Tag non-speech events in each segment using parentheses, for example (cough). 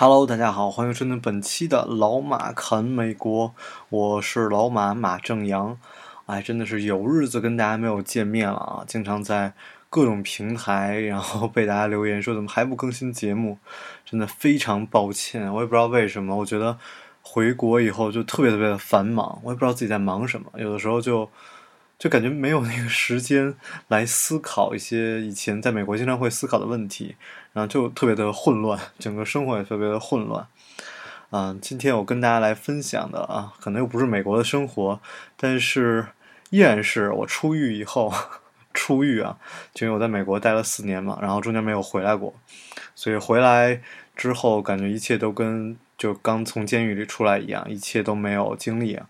Hello，大家好，欢迎收听本期的老马侃美国，我是老马马正阳。哎，真的是有日子跟大家没有见面了啊！经常在各种平台，然后被大家留言说怎么还不更新节目，真的非常抱歉。我也不知道为什么，我觉得回国以后就特别特别的繁忙，我也不知道自己在忙什么，有的时候就。就感觉没有那个时间来思考一些以前在美国经常会思考的问题，就特别的混乱，整个生活也特别的混乱。嗯，今天我跟大家来分享的啊，可能又不是美国的生活，但是依然是我出狱以后 (laughs) 出狱啊，就因为我在美国待了四年嘛，然后中间没有回来过，所以回来之后感觉一切都跟就刚从监狱里出来一样，一切都没有经历啊。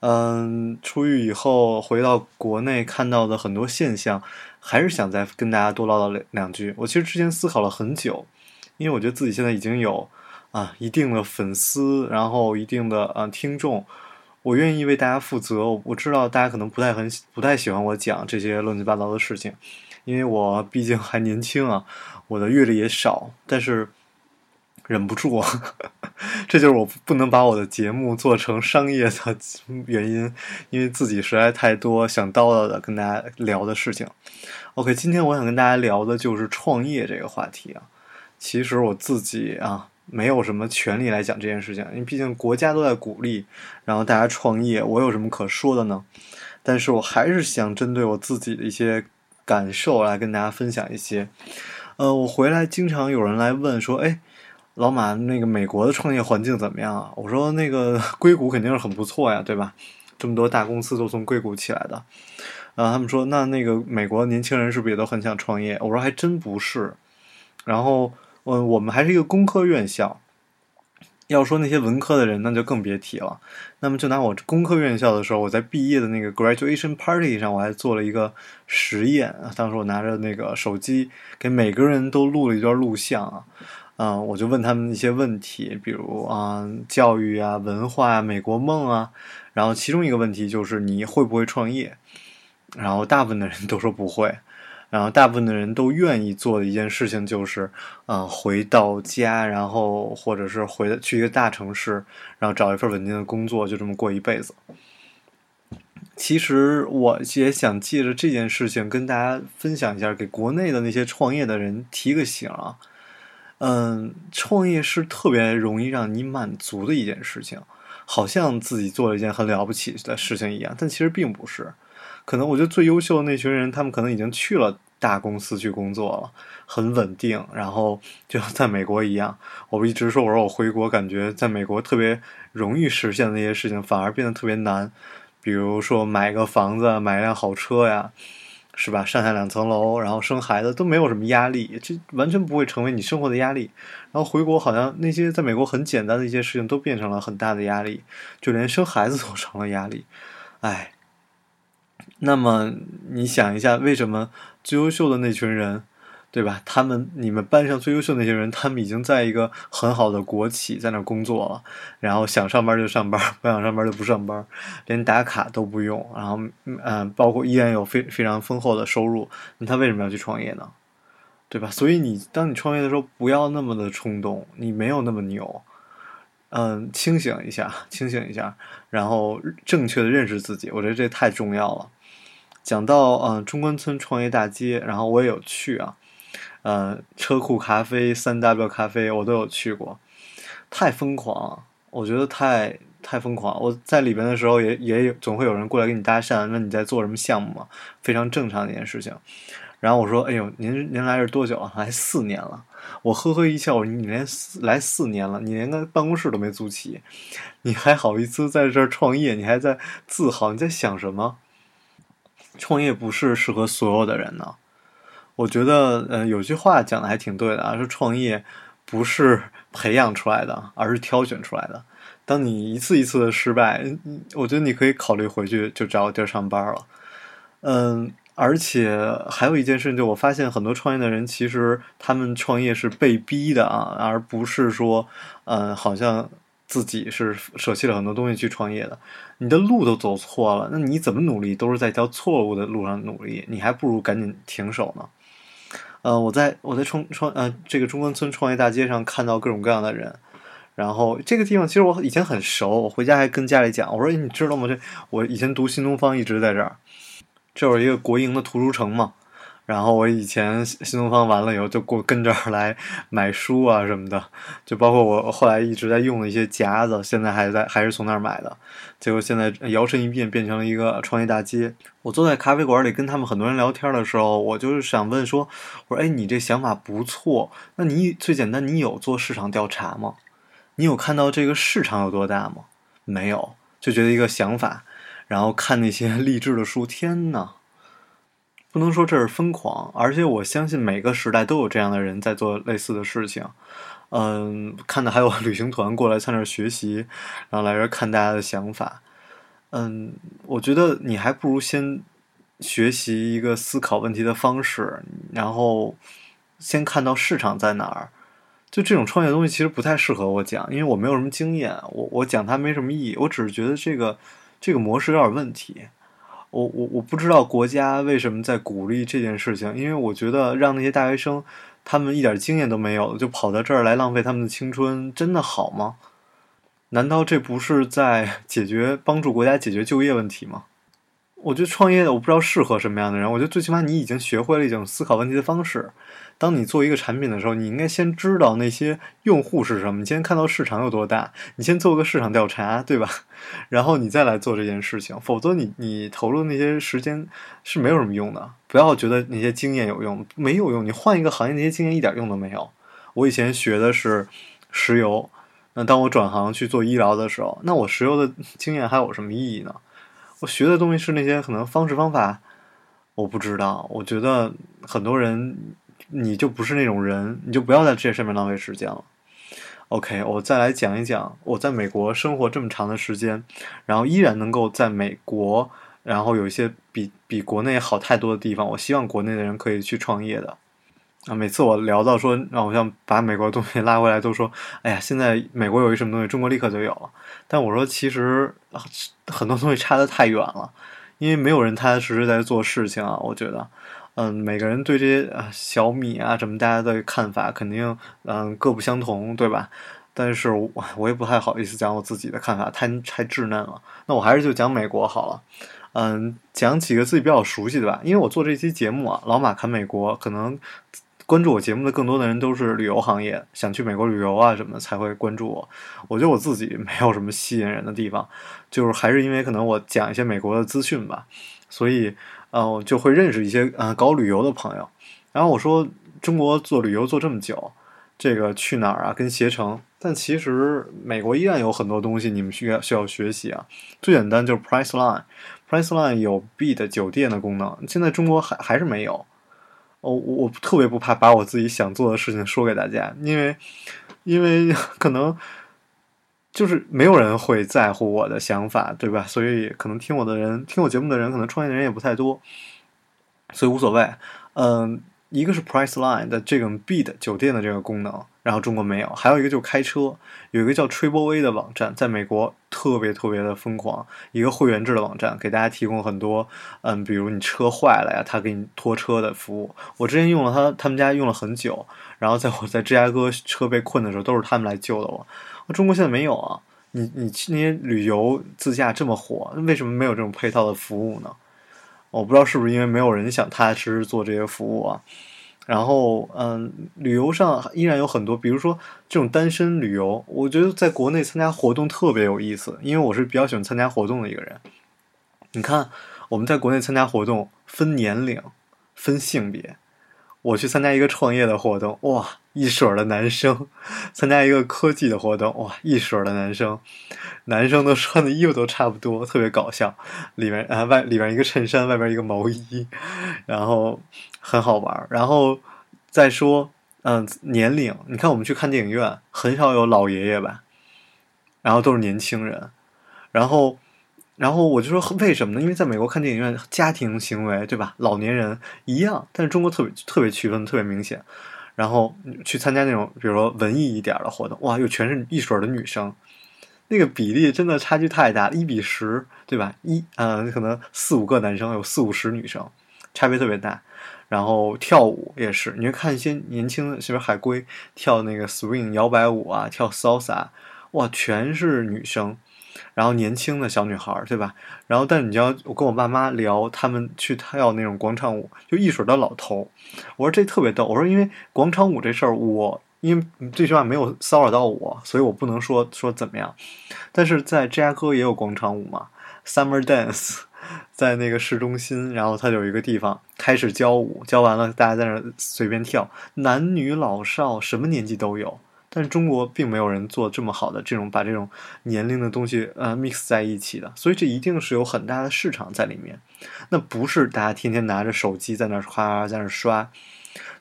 嗯，出狱以后回到国内看到的很多现象，还是想再跟大家多唠叨两两句。我其实之前思考了很久，因为我觉得自己现在已经有啊一定的粉丝，然后一定的啊听众，我愿意为大家负责。我知道大家可能不太很不太喜欢我讲这些乱七八糟的事情，因为我毕竟还年轻啊，我的阅历也少，但是。忍不住，(laughs) 这就是我不能把我的节目做成商业的原因，因为自己实在太多想叨叨的跟大家聊的事情。OK，今天我想跟大家聊的就是创业这个话题啊。其实我自己啊，没有什么权利来讲这件事情，因为毕竟国家都在鼓励，然后大家创业，我有什么可说的呢？但是我还是想针对我自己的一些感受来跟大家分享一些。呃，我回来经常有人来问说，哎。老马，那个美国的创业环境怎么样啊？我说那个 (laughs) 硅谷肯定是很不错呀，对吧？这么多大公司都从硅谷起来的。然后他们说，那那个美国年轻人是不是也都很想创业？我说还真不是。然后，嗯，我们还是一个工科院校。要说那些文科的人，那就更别提了。那么就拿我工科院校的时候，我在毕业的那个 graduation party 上，我还做了一个实验。当时我拿着那个手机，给每个人都录了一段录像啊。嗯，我就问他们一些问题，比如啊，教育啊，文化啊，美国梦啊，然后其中一个问题就是你会不会创业？然后大部分的人都说不会，然后大部分的人都愿意做的一件事情就是，嗯，回到家，然后或者是回去一个大城市，然后找一份稳定的工作，就这么过一辈子。其实我也想借着这件事情跟大家分享一下，给国内的那些创业的人提个醒啊。嗯，创业是特别容易让你满足的一件事情，好像自己做了一件很了不起的事情一样，但其实并不是。可能我觉得最优秀的那群人，他们可能已经去了大公司去工作了，很稳定，然后就像在美国一样。我一直说，我说我回国，感觉在美国特别容易实现的那些事情，反而变得特别难。比如说买个房子，买一辆好车呀。是吧？上下两层楼，然后生孩子都没有什么压力，这完全不会成为你生活的压力。然后回国，好像那些在美国很简单的一些事情都变成了很大的压力，就连生孩子都成了压力。哎，那么你想一下，为什么最优秀的那群人？对吧？他们你们班上最优秀那些人，他们已经在一个很好的国企在那工作了，然后想上班就上班，不想上班就不上班，连打卡都不用，然后嗯，包括依然有非非常丰厚的收入，那他为什么要去创业呢？对吧？所以你当你创业的时候，不要那么的冲动，你没有那么牛，嗯，清醒一下，清醒一下，然后正确的认识自己，我觉得这太重要了。讲到嗯中关村创业大街，然后我也有去啊。呃，车库咖啡、三 W 咖啡，我都有去过，太疯狂，我觉得太太疯狂。我在里边的时候，也也有总会有人过来跟你搭讪，问你在做什么项目嘛，非常正常的一件事情。然后我说：“哎呦，您您来这多久了？来四年了。”我呵呵一笑，：“你连来四年了，你连个办公室都没租齐，你还好意思在这儿创业？你还在自豪？你在想什么？创业不是适合所有的人呢。”我觉得，嗯，有句话讲的还挺对的啊，说创业不是 (laughs) 培养出来的，而是挑选出来的。当你一次一次的失败，我觉得你可以考虑回去就找个地儿上班了。嗯，而且还有一件事情，就我发现很多创业的人，其实他们创业是被逼的啊，而不是说，嗯，好像自己是舍弃了很多东西去创业的。你的路都走错了，那你怎么努力都是在一条错误的路上努力，你还不如赶紧停手呢。嗯，我在我在创创呃这个中关村创业大街上看到各种各样的人。然后这个地方其实我以前很熟，我回家还跟家里讲，我说你知道吗？这我以前读新东方一直在这儿，这有一个国营的图书城嘛。然后我以前新东方完了以后就过跟这儿来买书啊什么的，就包括我后来一直在用的一些夹子，现在还在还是从那儿买的。结果现在摇身一变变成了一个创业大街。我坐在咖啡馆里跟他们很多人聊天的时候，我就是想问说，我说哎，你这想法不错，那你最简单，你有做市场调查吗？你有看到这个市场有多大吗？没有，就觉得一个想法，然后看那些 (laughs) 励志的书，天呐，不能说这是疯狂，而且我相信每个时代都有这样的人在做类似的事情。嗯，看的还有旅行团过来在那儿学习，然后来这儿看大家的想法。嗯，我觉得你还不如先学习一个思考问题的方式，然后先看到市场在哪儿。就这种创业东西其实不太适合我讲，因为我没有什么经验，我我讲它没什么意义。我只是觉得这个这个模式有点问题。我我我不知道国家为什么在鼓励这件事情，因为我觉得让那些大学生他们一点经验都没有，就跑到这儿来浪费他们的青春，真的好吗？难道这不是在解决帮助国家解决就业问题吗？我觉得创业我不知道适合什么样的人。我觉得最起码你已经学会了一种思考问题的方式。当你做一个产品的时候，你应该先知道那些用户是什么。你先看到市场有多大，你先做个市场调查，对吧？(laughs) 然后你再来做这件事情。否则，你你投入那些时间是没有什么用的。不要觉得那些经验有用，没有用。你换一个行业，那些经验一点用都没有。我以前学的是石油，那当我转行去做医疗的时候，那我石油的经验还有什么意义呢？我学的东西是那些可能方式方法，我不知道。我觉得很多人。你就不是那种人，你就不要在这上面浪费时间了。OK，我再来讲一讲我在美国生活这么长的时间，然后依然能够在美国，然后有一些比比国内好太多的地方。我希望国内的人可以去创业的。啊，每次我聊到说，让我想把美国东西拉回来，都说，哎呀，现在美国有一什么东西，中国立刻就有了。但我说，其实很多东西差得太远了，因为没有人踏踏实实在做事情啊。我觉得。嗯，每个人对这些啊小米啊什么，大家的看法肯定嗯各不相同，对吧？但是我我也不太好意思讲我自己的看法，太太稚嫩了。那我还是就讲美国好了。嗯，讲几个自己比较熟悉的吧。因为我做这期节目啊，老马看美国，可能关注我节目的更多的人都是旅游行业，想去美国旅游啊什么才会关注我。我觉得我自己没有什么吸引人的地方，就是还是因为可能我讲一些美国的资讯吧，所以。呃，就会认识一些呃搞旅游的朋友，然后我说中国做旅游做这么久，这个去哪儿啊？跟携程，但其实美国依然有很多东西你们需要需要学习啊。最简单就是 Priceline，Priceline 有 B 的酒店的功能，现在中国还还是没有。哦，我特别不怕把我自己想做的事情说给大家，因为因为 (laughs) 可能。就是没有人会在乎我的想法，对吧？所以可能听我的人，听我节目的人，可能创业的人也不太多，所以无所谓。嗯，一个是 Priceline 的这个 Beat 酒店的这个功能，然后中国没有；还有一个就是开车，有一个叫 Triple A 的网站，在美国特别特别的疯狂，一个会员制的网站，给大家提供很多，嗯，比如你车坏了呀，他给你拖车的服务。我之前用了他，他们家用了很久，然后在我在芝加哥车被困的时候，都是他们来救的我。中国现在没有啊！你你去那些旅游自驾这么火，为什么没有这种配套的服务呢？我不知道是不是因为没有人想踏踏实实做这些服务啊。然后，嗯，旅游上依然有很多，比如说这种单身旅游，我觉得在国内参加活动特别有意思，因为我是比较喜欢参加活动的一个人。你看，我们在国内参加活动分年龄、分性别。我去参加一个创业的活动，哇，一水儿的男生；参加一个科技的活动，哇，一水儿的男生。男生都穿的衣服都差不多，特别搞笑。里面啊外里面一个衬衫，外边一个毛衣，然后很好玩。然后再说，嗯、年龄，你看我们去看电影院，很少有老爷爷吧，然后都是年轻人，然后。然后我就说为什么呢？因为在美国看电影院，家庭行为对吧？老年人一样，但是中国特别特别区分特别明显。然后去参加那种比如说文艺一点的活动，哇，又全是一水的女生，那个比例真的差距太大，一比十，对吧？一呃，可能四五个男生有四五十女生，差别特别大。然后跳舞也是，你会看一些年轻的，是不是海龟跳那个 swing 摇摆舞啊，跳 salsa，哇，全是女生。然后年轻的小女孩，对吧？然后，但你要我跟我爸妈聊，他们去跳那种广场舞，就一水的老头。我说这特别逗。我说因为广场舞这事儿，我因为最起码没有骚扰到我，所以我不能说说怎么样。但是在芝加哥也有广场舞嘛，Summer Dance，(laughs) 在那个市中心，然后它有一个地方开始教舞，教完了大家在那儿随便跳，男女老少什么年纪都有。但中国并没有人做这么好的这种把这种年龄的东西呃 mix 在一起的，所以这一定是有很大的市场在里面。那不是大家天天拿着手机在那儿夸在那刷，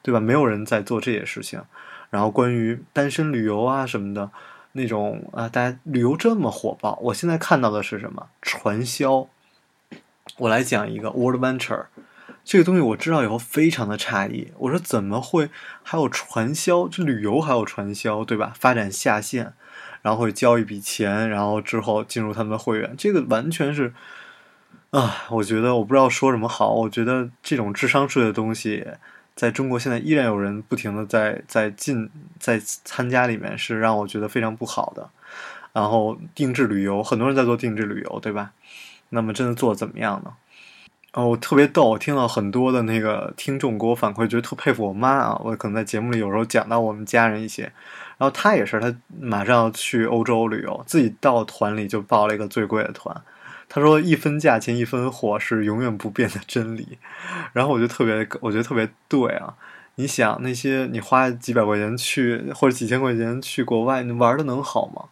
对吧？没有人在做这些事情。然后关于单身旅游啊什么的，那种啊，大家旅游这么火爆，我现在看到的是什么？传销。我来讲一个 World Venture。这个东西我知道以后非常的诧异，我说怎么会还有传销？这旅游还有传销，对吧？发展下线，然后会交一笔钱，然后之后进入他们的会员，这个完全是啊，我觉得我不知道说什么好。我觉得这种智商税的东西，在中国现在依然有人不停的在在进在参加里面，是让我觉得非常不好的。然后定制旅游，很多人在做定制旅游，对吧？那么真的做怎么样呢？哦，我特别逗，我听到很多的那个听众给我反馈，觉得特佩服我妈啊。我可能在节目里有时候讲到我们家人一些，然后她也是，她马上要去欧洲旅游，自己到团里就报了一个最贵的团。她说一分价钱一分货是永远不变的真理。然后我就特别，我觉得特别对啊。你想那些你花几百块钱去或者几千块钱去国外，你玩的能好吗？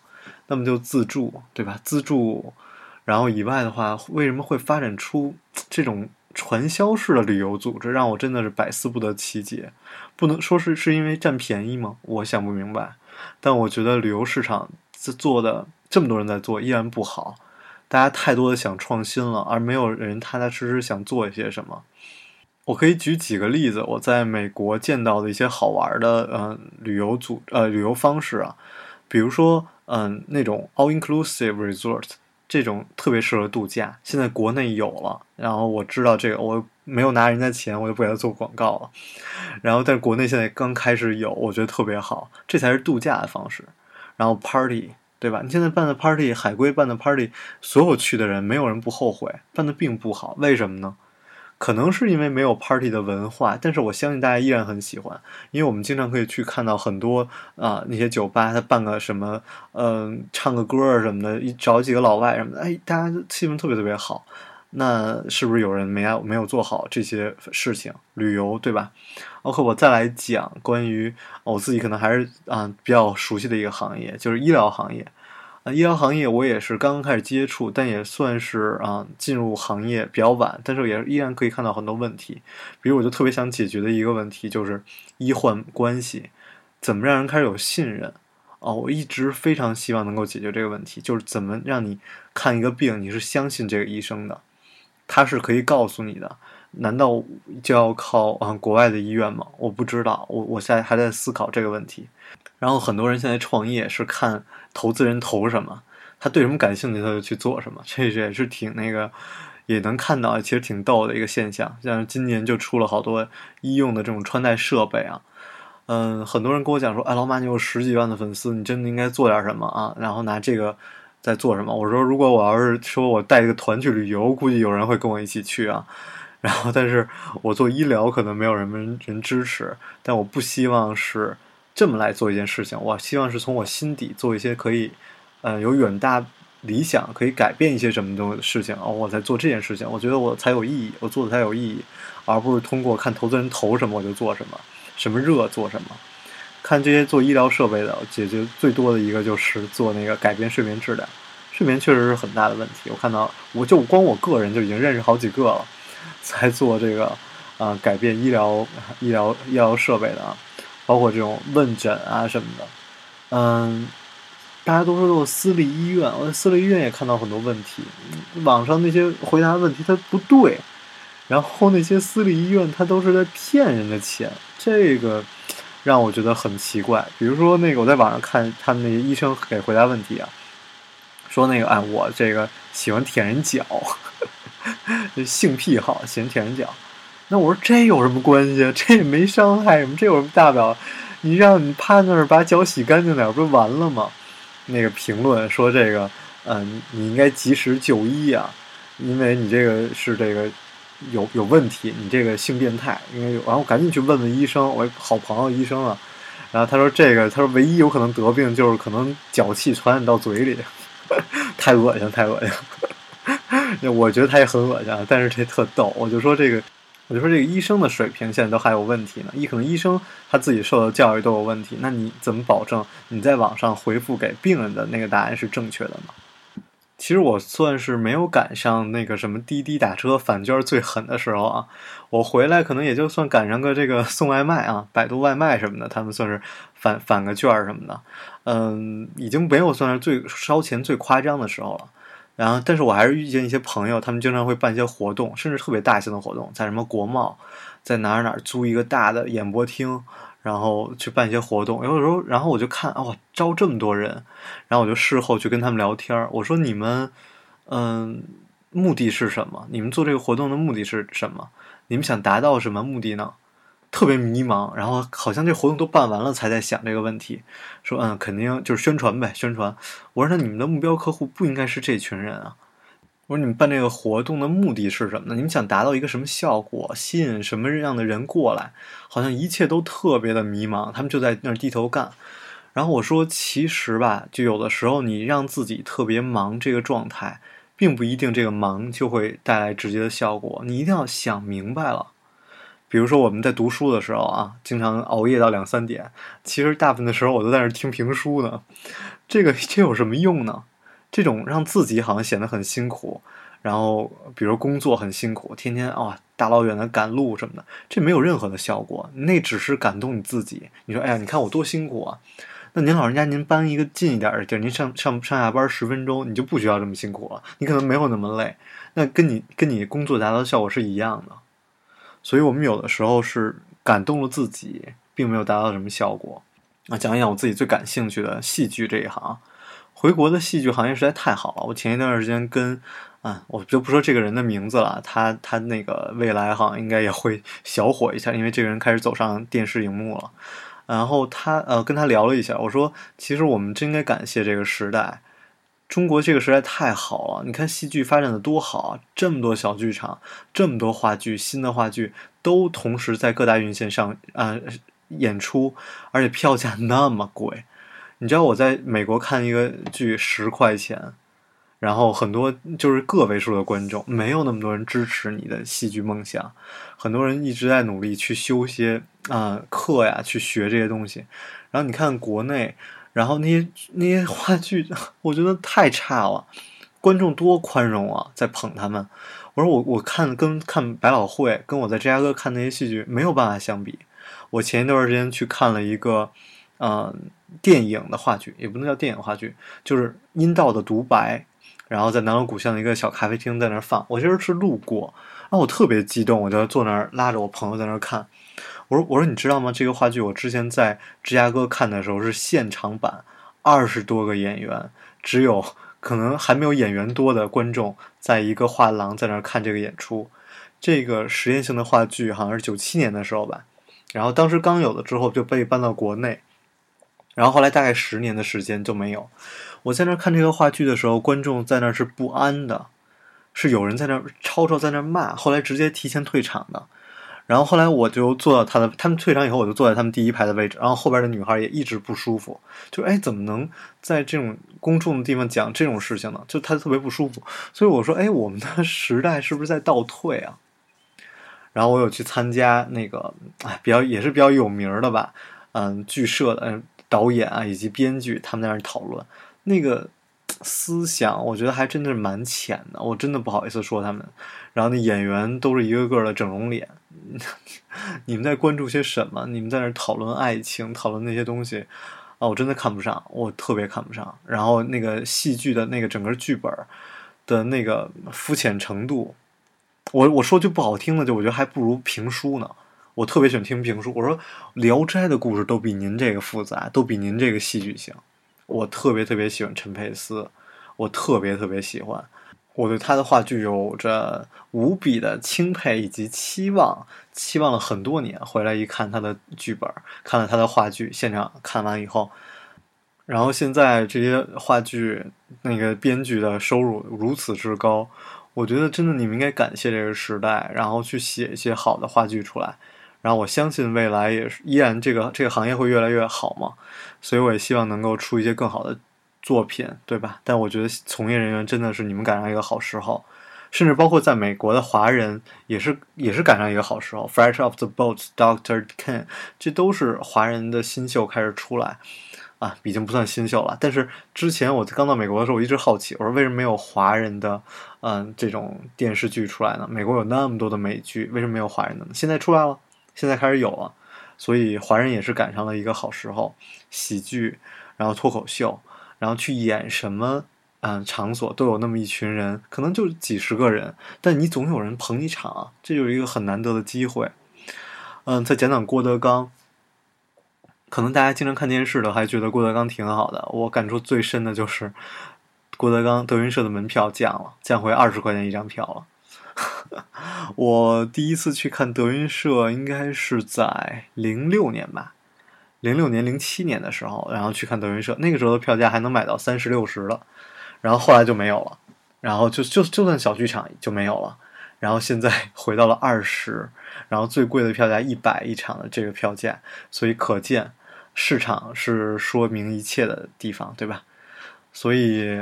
那么就自助，对吧？自助。然后以外的话，为什么会发展出这种传销式的旅游组织，让我真的是百思不得其解。不能说是是因为占便宜吗？我想不明白。但我觉得旅游市场做的这么多人在做，依然不好。大家太多的想创新了，而没有人踏踏实实想做一些什么。我可以举几个例子，我在美国见到的一些好玩的嗯旅游组呃旅游方式啊，比如说嗯那种 all inclusive resort。这种特别适合度假，现在国内有了。然后我知道这个，我没有拿人家钱，我就不给他做广告了。然后，但国内现在刚开始有，我觉得特别好，这才是度假的方式。然后 party，对吧？你现在办的 party，海归办的 party，所有去的人没有人不后悔，办的并不好，为什么呢？可能是因为没有 party 的文化，但是我相信大家依然很喜欢，因为我们经常可以去看到很多啊那些酒吧，他办个什么，嗯，唱个歌儿什么的，一找几个老外什么的，哎，大家气氛特别特别好。那是不是有人没没有做好这些事情？旅游对吧？OK，我再来讲关于我自己可能还是啊比较熟悉的一个行业，就是医疗行业。啊，医疗行业我也是刚刚开始接触，但也算是啊进入行业比较晚，但是也依然可以看到很多问题。比如，我就特别想解决的一个问题就是医患关系，怎么让人开始有信任？哦，我一直非常希望能够解决这个问题，就是怎么让你看一个病，你是相信这个医生的，他是可以告诉你的。难道就要靠啊国外的医院吗？我不知道，我我现在还在思考这个问题。然后很多人现在创业是看投资人投什么，他对什么感兴趣他就去做什么，这也是挺那个，也能看到其实挺逗的一个现象。像今年就出了好多医用的这种穿戴设备啊，嗯，很多人跟我讲说，哎，老马你有十几万的粉丝，你真的应该做点什么啊？然后拿这个在做什么？我说如果我要是说我带一个团去旅游，估计有人会跟我一起去啊。然后但是我做医疗可能没有人们人支持，但我不希望是。这么来做一件事情，我希望是从我心底做一些可以，呃，有远大理想，可以改变一些什么东西的事情哦，我在做这件事情，我觉得我才有意义，我做的才有意义，而不是通过看投资人投什么我就做什么，什么热做什么。看这些做医疗设备的，解决最多的一个就是做那个改变睡眠质量，睡眠确实是很大的问题。我看到，我就光我个人就已经认识好几个了，(laughs) 在做这个啊改变医疗医疗医疗设备的啊。包括这种问诊啊什么的，嗯，大家都说都是私立医院，我私立医院也看到很多问题，网上那些回答问题它不对，然后那些私立医院它都是在骗人的钱，这个让我觉得很奇怪。比如说那个我在网上看他们那些医生给回答问题啊，说那个哎我这个喜欢舔人脚，(laughs) 性癖好，嫌舔脚。那我说这有什么关系？这也没伤害什么，这有什么大不了？你让你趴那儿把脚洗干净点，不就完了吗？那个评论说这个，嗯，你应该及时就医啊，因为你这个是这个有有问题，你这个性变态，应该有。然后赶紧去问问医生，我好朋友医生啊，然后他说这个，他说唯一有可能得病就是可能脚气传染到嘴里，(laughs) 太恶心，太恶心。(laughs) 我觉得他也很恶心，但是这特逗，我就说这个。我就说这个医生的水平现在都还有问题呢，医可能医生他自己受的教育都有问题，那你怎么保证你在网上回复给病人的那个答案是正确的呢？其实我算是没有赶上那个什么滴滴打车返券最狠的时候啊，我回来可能也就算赶上个这个送外卖啊，百度外卖什么的，他们算是返返个券什么的，嗯，已经没有算是最烧钱最夸张的时候了。然后，但是我还是遇见一些朋友，他们经常会办一些活动，甚至特别大型的活动，在什么国贸，在哪儿哪儿租一个大的演播厅，然后去办一些活动。有的时候，然后我就看，哦，招这么多人，然后我就事后去跟他们聊天儿我说：“你们，嗯，目的是什么？你们做这个活动的目的是什么？你们想达到什么目的呢？”特别迷茫，然后好像这活动都办完了才在想这个问题，说嗯，肯定就是宣传呗，宣传。我说那你们的目标客户不应该是这群人啊？我说你们办这个活动的目的是什么呢？你们想达到一个什么效果，吸引什么样的人过来？好像一切都特别的迷茫，他们就在那儿低头干。然后我说其实吧，就有的时候你让自己特别忙，这个状态并不一定这个忙就会带来直接的效果，你一定要想明白了。比如说我们在读书的时候啊，经常熬夜到两三点。其实大部分的时候我都在那听评书呢。这个 (laughs) 这有什么用呢？这种让自己好像显得很辛苦，然后比如工作很辛苦，天天啊大老远的赶路什么的，这没有任何的效果。那只是感动你自己。你说哎呀，你看我多辛苦啊！那您老人家您搬一个近一点的地儿，您上上上下班十分钟，你就不需要这么辛苦了。你可能没有那么累。那跟你跟你工作达到的效果是一样的。所以我们有的时候是感动了自己，并没有达到什么效果。啊，讲一讲我自己最感兴趣的戏剧这一行。回国的戏剧行业实在太好了。我前一段时间跟，啊，我就不说这个人的名字了，他他那个未来哈应该也会 (laughs) 小火一下，因为这个人开始走上电视荧幕了。然后他呃跟他聊了一下，我说其实我们真应该感谢这个时代。中国这个实在太好了，你看戏剧发展的多好啊！这么多小剧场，这么多话剧，新的话剧都同时在各大院线上啊演出，而且票价那么贵。你知道我在美国看一个剧十块钱，然后很多就是个位数的观众，没有那么多人支持你的戏剧梦想。很多人一直在努力去修些啊课呀，去学这些东西。然后你看国内。然后那些那些话剧，(laughs) 我觉得太差了，观众多宽容啊，在捧他们。我说我我看跟看百老汇，跟我在芝加哥看那些戏剧没有办法相比。我前一段时间去看了一个，呃，电影的话剧，也不能叫电影话剧，就是阴道的独白，然后在南锣鼓巷的一个小咖啡厅在那儿放。我其实是路过，然后我特别激动，我就坐那儿拉着我朋友在那儿看。我说：“我说，你知道吗？这个话剧我之前在芝加哥看的时候是现场版，二十多个演员，只有可能还没有演员多的观众，在一个画廊在那儿看这个演出。这个实验性的话剧好像是九七年的时候吧，然后当时刚有了之后就被搬到国内，然后后来大概十年的时间就没有。我在那儿看这个话剧的时候，观众在那儿是不安的，是有人在那儿吵吵在那儿骂，后来直接提前退场的。”然后后来我就坐到他的，他们退场以后，我就坐在他们第一排的位置。然后后边的女孩也一直不舒服，就哎，怎么能在这种公众的地方讲这种事情呢？就她特别不舒服。所以我说，哎，我们的 (laughs) 时代是不是在倒退啊？然后我有去参加那个，哎，比较也是比较有名的吧，嗯，剧社的导演啊以及编剧他们在那儿讨论。那个思想，我觉得还真的是蛮浅的。我真的不好意思说他们。然后那演员都是一个个的整容脸，(laughs) 你们在关注些什么？你们在那讨论爱情，讨论那些东西啊，我真的看不上，我特别看不上。然后那个戏剧的那个整个剧本的那个肤浅程度，我我说句不好听的，就我觉得还不如评书呢。我特别喜欢听评书，我说《聊斋》的故事都比您这个复杂，都比您这个戏剧性。我特别特别喜欢陈佩斯，我特别特别喜欢，我对他的话剧有着无比的钦佩以及期望，期望了很多年。回来一看他的剧本，看了他的话剧，现场看完以后，然后现在这些话剧那个编剧的收入如此之高，我觉得真的你们应该感谢这个时代，然后去写一些好的话剧出来。然后我相信未来也是依然这个这个行业会越来越好嘛，所以我也希望能够出一些更好的作品，对吧？但我觉得从业人员真的是你们赶上一个好时候，甚至包括在美国的华人也是也是赶上一个好时候。Fresh off the boat, Doctor Ken，这都是华人的新秀开始出来啊，已经不算新秀了。但是之前我刚到美国的时候，我一直好奇，我说为什么没有华人的嗯这种电视剧出来呢？美国有那么多的美剧，为什么没有华人的呢？现在出来了。现在开始有了，所以华人也是赶上了一个好时候。喜剧，然后脱口秀，然后去演什么，嗯，场所都有那么一群人，可能就几十个人，但你总有人捧一场，这就是一个很难得的机会。嗯，再讲讲郭德纲，可能大家经常看电视的还觉得郭德纲挺好的，我感触最深的就是郭德纲德云社的门票降了，降回二十块钱一张票了。(laughs) 我第一次去看德云社，应该是在零六年吧，零六年、零七年的时候，然后去看德云社。那个时候的票价还能买到三十六十了，然后后来就没有了，然后就就就算小剧场就没有了，然后现在 (laughs) 回到了二十，然后最贵的票价一百一场的这个票价，所以可见市场是说明一切的地方，对吧？所以。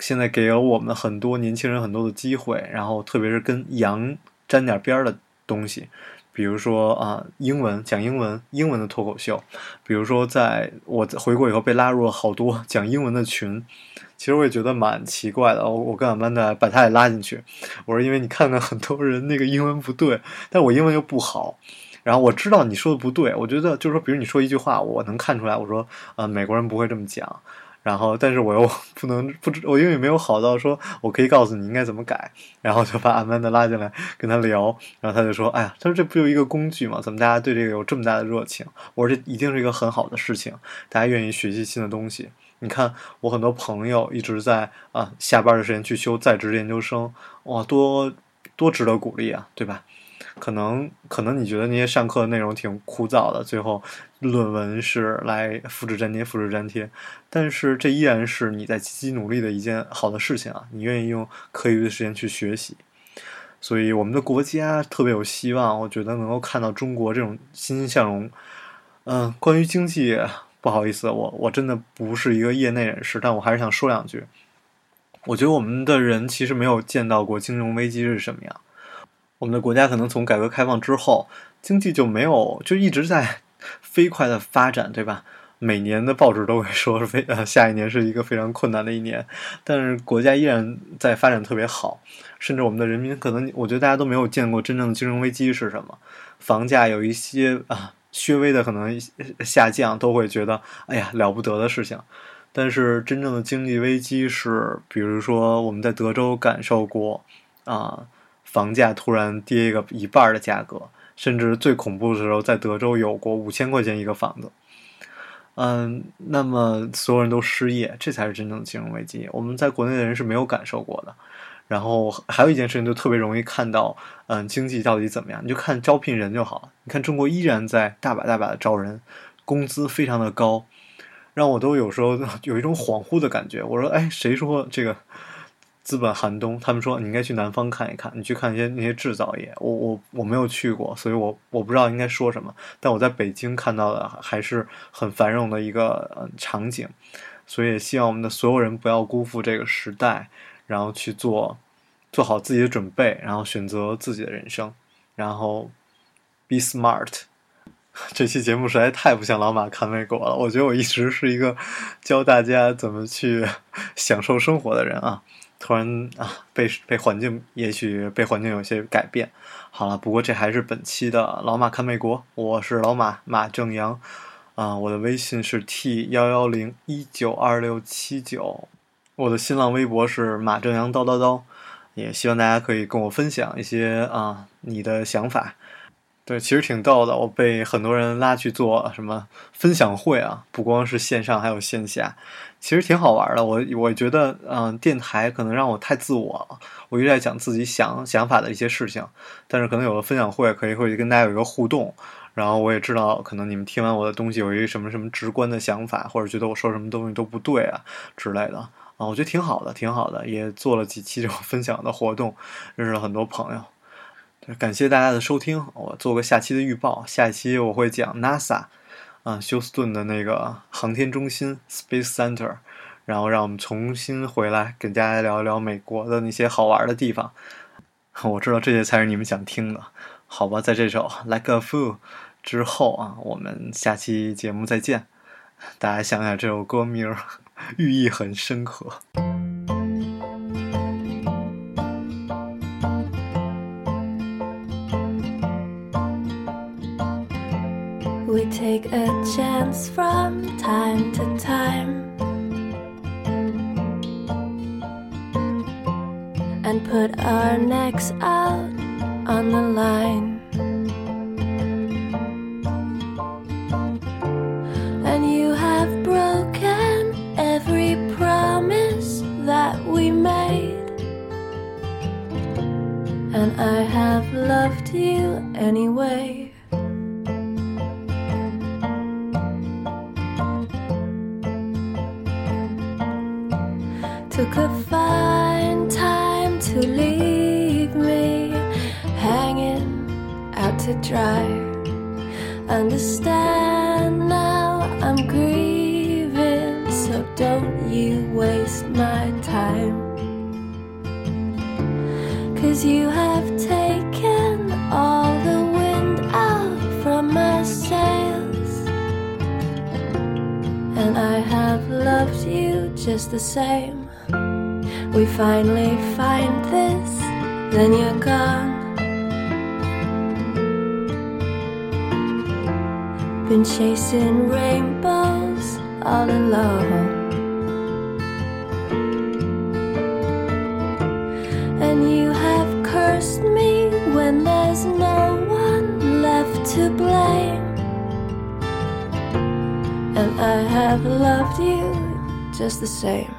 现在给了我们很多年轻人很多的机会，然后特别是跟羊沾点边儿的东西，比如说啊，英文讲英文，英文的脱口秀，比如说在我回国以后被拉入了好多讲英文的群，其实我也觉得蛮奇怪的。我我跟俺班的把他也拉进去，我说因为你看看很多人那个英文不对，但我英文又不好，然后我知道你说的不对，我觉得就是说，比如你说一句话，我能看出来，我说呃，美国人不会这么讲。然后，但是我又 (laughs) 不能不知我英语没有好到说我可以告诉你应该怎么改，然后就把阿曼达拉进来跟他聊，然后他就说：“哎呀，他说这不就一个工具吗？怎么大家对这个有这么大的热情？我说这一定是一个很好的事情，大家愿意学习新的东西。你看我很多朋友一直在啊下班的时间去修在职研究生，哇，多多值得鼓励啊，对吧？”可能可能你觉得那些上课的内容挺枯燥的，最后论文是来复制粘贴、复制粘贴，但是这依然是你在积极努力的一件好的事情啊！你愿意用课余的时间去学习，所以我们的国家特别有希望，我觉得能够看到中国这种欣欣向荣。嗯，关于经济，不好意思，我我真的不是一个业内人士，但我还是想说两句。我觉得我们的人其实没有见到过金融危机是什么样。我们的国家可能从改革开放之后，经济就没有就一直在 (laughs) 飞快的发展，对吧？每年的报纸都会说非呃下一年是一个非常困难的一年，但是国家依然在发展特别好，甚至我们的人民可能我觉得大家都没有见过真正的金融危机是什么，房价有一些啊略微的可能下降，都会觉得哎呀了不得的事情，但是真正的经济危机是，比如说我们在德州感受过啊。房价突然跌一个一半的价格，甚至最恐怖的时候，在德州有过五千块钱一个房子。嗯，那么所有人都失业，这才是真正的金融危机。我们在国内的人是没有感受过的。然后还有一件事情，就特别容易看到，嗯，经济到底怎么样？你就看招聘人就好。你看中国依然在大把大把的招人，工资非常的高，让我都有时候 (laughs) 有一种恍惚的感觉。我说，哎，谁说这个？资本寒冬，他们说你应该去南方看一看，你去看一些那些制造业。我我我没有去过，所以我我不知道应该说什么。但我在北京看到的还是很繁荣的一个场景，所以希望我们的所有人不要辜负这个时代，然后去做做好自己的准备，然后选择自己的人生，然后 be smart。(laughs) 这期节目实在太不像老马看美国了。我觉得我一直是一个教大家怎么去 (laughs) 享受生活的人啊，突然啊被被环境，也许被环境有些改变。好了，不过这还是本期的老马看美国，我是老马马正阳啊，我的微信是 t 幺幺零一九二六七九，我的新浪微博是马正阳叨叨叨，也希望大家可以跟我分享一些啊你的想法。对，其实挺逗的。我被很多人拉去做什么分享会啊，不光是线上，还有线下，其实挺好玩的。我我觉得，嗯，电台可能让我太自我了，我一直在讲自己想想法的一些事情。但是可能有了分享会，可以会跟大家有一个互动，然后我也知道，可能你们听完我的东西有一个什么什么直观的想法，或者觉得我说什么东西都不对啊之类的啊，我觉得挺好的，挺好的。也做了几期这种 (laughs) 分享的活动，认识了很多朋友。感谢大家的收听，我做个下期的预报。下一期我会讲 NASA，啊，休斯顿的那个航天中心 Space Center，然后让我们重新回来跟大家聊一聊美国的那些好玩的地方。(laughs) 我知道这些才是你们想听的，好吧？在这首 Like a Fool 之后啊，我们下期节目再见。大家想想这首歌名，寓意很深刻。Take a chance from time to time and put our necks out on the line. And you have broken every promise that we made. And I have loved you anyway. To dry. Understand now I'm grieving, so don't you waste my time. Cause you have taken all the wind out from my sails. And I have loved you just the same. We finally find this, then you're gone. Been chasing rainbows all alone. And you have cursed me when there's no one left to blame. And I have loved you just the same.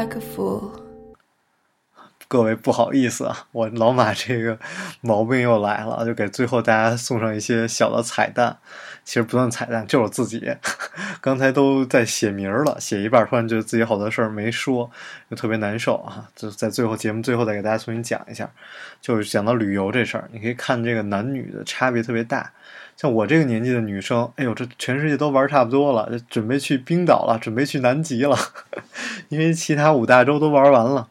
Like a fool. 各位不好意思啊，我老马这个毛病又来了，就给最后大家送上一些小的彩蛋。其实不算彩蛋，就是我自己。(laughs) 刚才都在写名儿了，写一半突然觉得自己好多事儿没说，就特别难受啊。就在最后节目最后再给大家重新讲一下，就是讲到旅游这事儿，你可以看这个男女的差别特别大。像我这个年纪的女生，哎呦，这全世界都玩差不多了，准备去冰岛了，准备去南极了，(laughs) 因为其他五大洲都玩完了。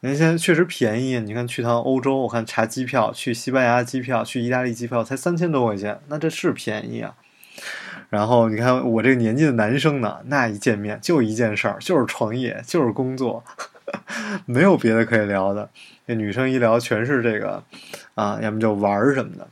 人现在确实便宜，你看去趟欧洲，我看查机票，去西班牙机票，去意大利机票才三千多块钱，那这是便宜啊。然后你看我这个年纪的男生呢，那一见面就一件事儿，就是创业，就是工作，(laughs) 没有别的可以聊的。那女生一聊全是这个啊，要么就玩什么的。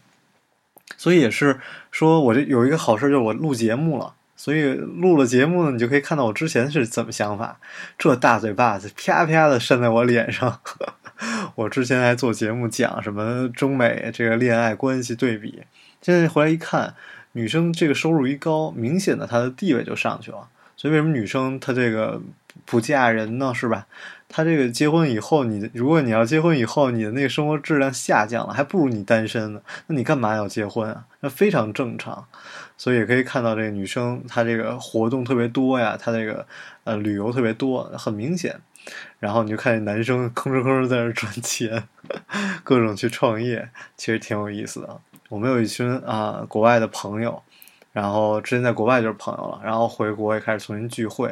所以也是说我这有一个好事，就是我录节目了。所以录了节目呢，你就可以看到我之前是怎么想法。这大嘴巴子啪啪的扇在我脸上。(laughs) 我之前还做节目讲什么中美这个恋爱关系对比，现在回来一看，女生这个收入一高，明显的她的地位就上去了。所以为什么女生她这个不嫁人呢？是吧？他这个结婚以后，你如果你要结婚以后，你的那个生活质量下降了，还不如你单身呢。那你干嘛要结婚啊？那非常正常。所以也可以看到这个女生她这个活动特别多呀，她这个呃旅游特别多，很明显。然后你就看见男生吭哧吭哧在那赚钱，(laughs) 各种去创业，其实挺有意思的。我们有一群啊国外的朋友，然后之前在国外就是朋友了，然后回国也开始重新聚会，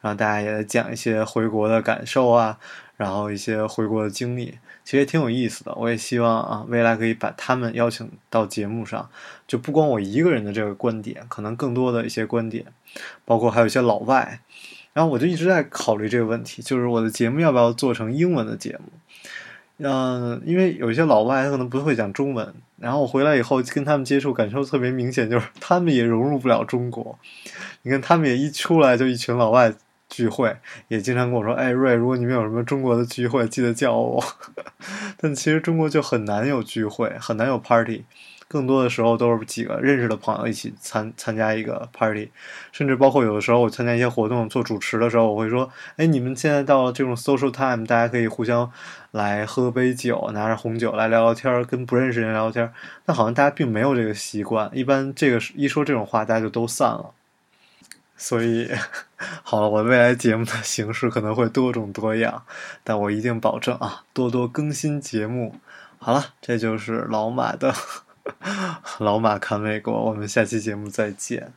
然后大家也讲一些回国的感受啊，然后一些回国的经历，其实也挺有意思的。我也希望啊未来可以把他们邀请到节目上，就不光我一个人的这个观点，可能更多的一些观点，包括还有一些老外。然后我就一直在考虑这个问题，就是我的节目要不要做成英文的节目？嗯，因为有一些老外他可能不会讲中文，然后我回来以后跟他们接触，感受特别明显，就是 (laughs) 他们也融入不了中国。你看，他们也一出来就一群老外聚会，也经常跟我说：“哎，瑞，如果你们有什么中国的聚会，记得叫我。(laughs) ”但其实中国就很难有聚会，很难有 party。更多的时候都是几个认识的朋友一起参参加一个 party，甚至包括有的时候我参加一些活动做主持的时候，我会说：“哎，你们现在到了这种 social time，大家可以互相来喝杯酒，拿着红酒来聊聊天，跟不认识人聊聊天。”但好像大家并没有这个习惯，一般这个一说这种话，大家就都散了。所以，(laughs) 好了，我未来节目的形式可能会多种多样，但我一定保证啊，多多更新节目。好了，这就是老马的。老马看美国，我们下期节目再见。